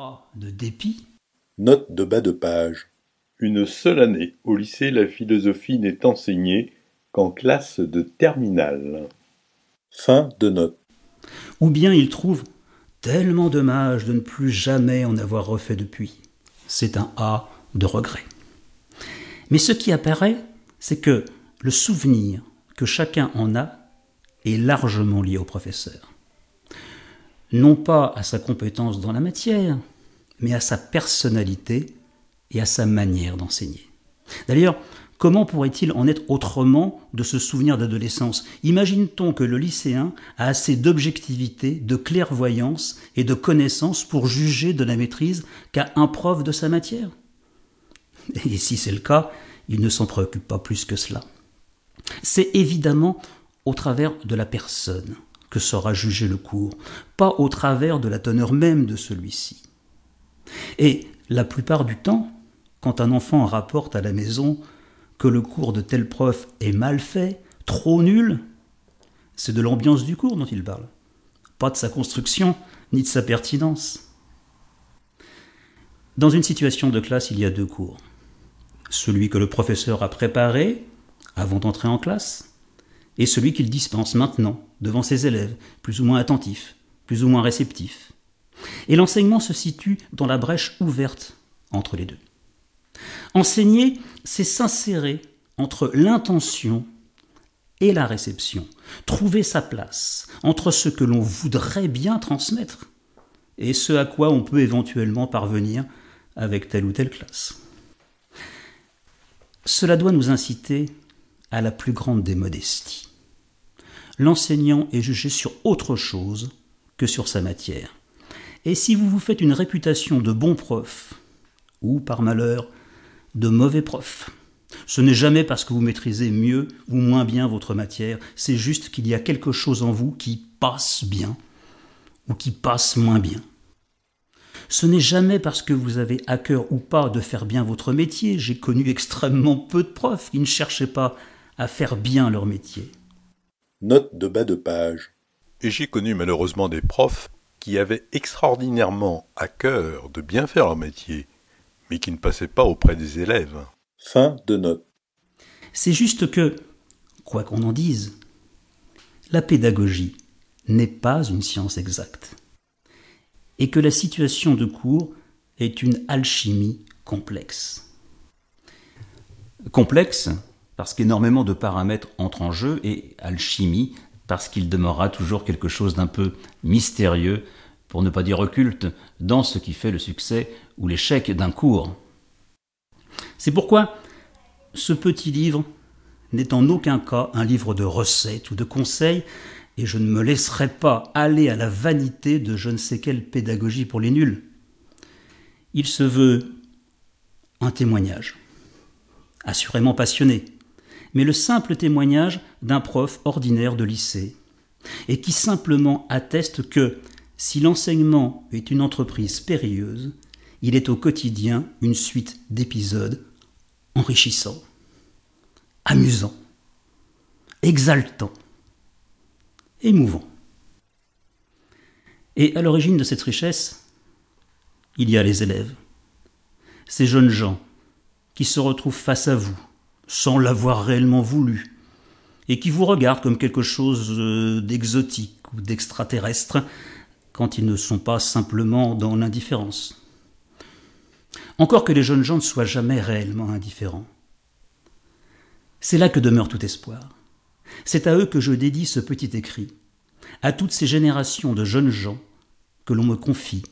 A de dépit. Note de bas de page. Une seule année au lycée, la philosophie n'est enseignée qu'en classe de terminale. Fin de note. Ou bien il trouve tellement dommage de ne plus jamais en avoir refait depuis. C'est un A de regret. Mais ce qui apparaît, c'est que le souvenir que chacun en a est largement lié au professeur. Non pas à sa compétence dans la matière, mais à sa personnalité et à sa manière d'enseigner. D'ailleurs, comment pourrait-il en être autrement de ce souvenir d'adolescence? Imagine-t-on que le lycéen a assez d'objectivité, de clairvoyance et de connaissance pour juger de la maîtrise qu'à un prof de sa matière? Et si c'est le cas, il ne s'en préoccupe pas plus que cela. C'est évidemment au travers de la personne que sera jugé le cours, pas au travers de la teneur même de celui-ci. Et la plupart du temps, quand un enfant rapporte à la maison que le cours de tel prof est mal fait, trop nul, c'est de l'ambiance du cours dont il parle, pas de sa construction ni de sa pertinence. Dans une situation de classe, il y a deux cours. Celui que le professeur a préparé avant d'entrer en classe, et celui qu'il dispense maintenant devant ses élèves, plus ou moins attentifs, plus ou moins réceptifs. Et l'enseignement se situe dans la brèche ouverte entre les deux. Enseigner, c'est s'insérer entre l'intention et la réception, trouver sa place entre ce que l'on voudrait bien transmettre et ce à quoi on peut éventuellement parvenir avec telle ou telle classe. Cela doit nous inciter à la plus grande des modesties l'enseignant est jugé sur autre chose que sur sa matière. Et si vous vous faites une réputation de bon prof, ou par malheur, de mauvais prof, ce n'est jamais parce que vous maîtrisez mieux ou moins bien votre matière, c'est juste qu'il y a quelque chose en vous qui passe bien ou qui passe moins bien. Ce n'est jamais parce que vous avez à cœur ou pas de faire bien votre métier. J'ai connu extrêmement peu de profs qui ne cherchaient pas à faire bien leur métier. Note de bas de page. Et j'ai connu malheureusement des profs qui avaient extraordinairement à cœur de bien faire leur métier, mais qui ne passaient pas auprès des élèves. Fin de note. C'est juste que, quoi qu'on en dise, la pédagogie n'est pas une science exacte, et que la situation de cours est une alchimie complexe. Complexe parce qu'énormément de paramètres entrent en jeu, et alchimie, parce qu'il demeurera toujours quelque chose d'un peu mystérieux, pour ne pas dire occulte, dans ce qui fait le succès ou l'échec d'un cours. C'est pourquoi ce petit livre n'est en aucun cas un livre de recettes ou de conseils, et je ne me laisserai pas aller à la vanité de je ne sais quelle pédagogie pour les nuls. Il se veut un témoignage, assurément passionné, mais le simple témoignage d'un prof ordinaire de lycée, et qui simplement atteste que si l'enseignement est une entreprise périlleuse, il est au quotidien une suite d'épisodes enrichissants, amusants, exaltants, émouvants. Et à l'origine de cette richesse, il y a les élèves, ces jeunes gens qui se retrouvent face à vous, sans l'avoir réellement voulu, et qui vous regardent comme quelque chose euh, d'exotique ou d'extraterrestre, quand ils ne sont pas simplement dans l'indifférence. Encore que les jeunes gens ne soient jamais réellement indifférents. C'est là que demeure tout espoir. C'est à eux que je dédie ce petit écrit, à toutes ces générations de jeunes gens que l'on me confie,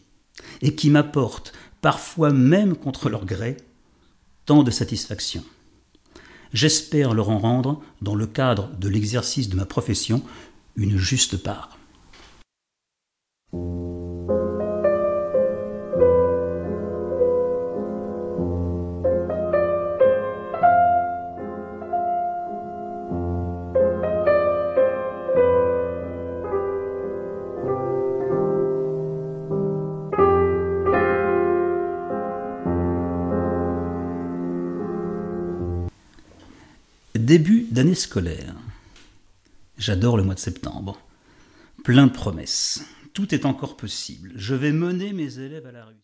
et qui m'apportent, parfois même contre leur gré, tant de satisfaction. J'espère leur en rendre, dans le cadre de l'exercice de ma profession, une juste part. Début d'année scolaire. J'adore le mois de septembre. Plein de promesses. Tout est encore possible. Je vais mener mes élèves à la réussite.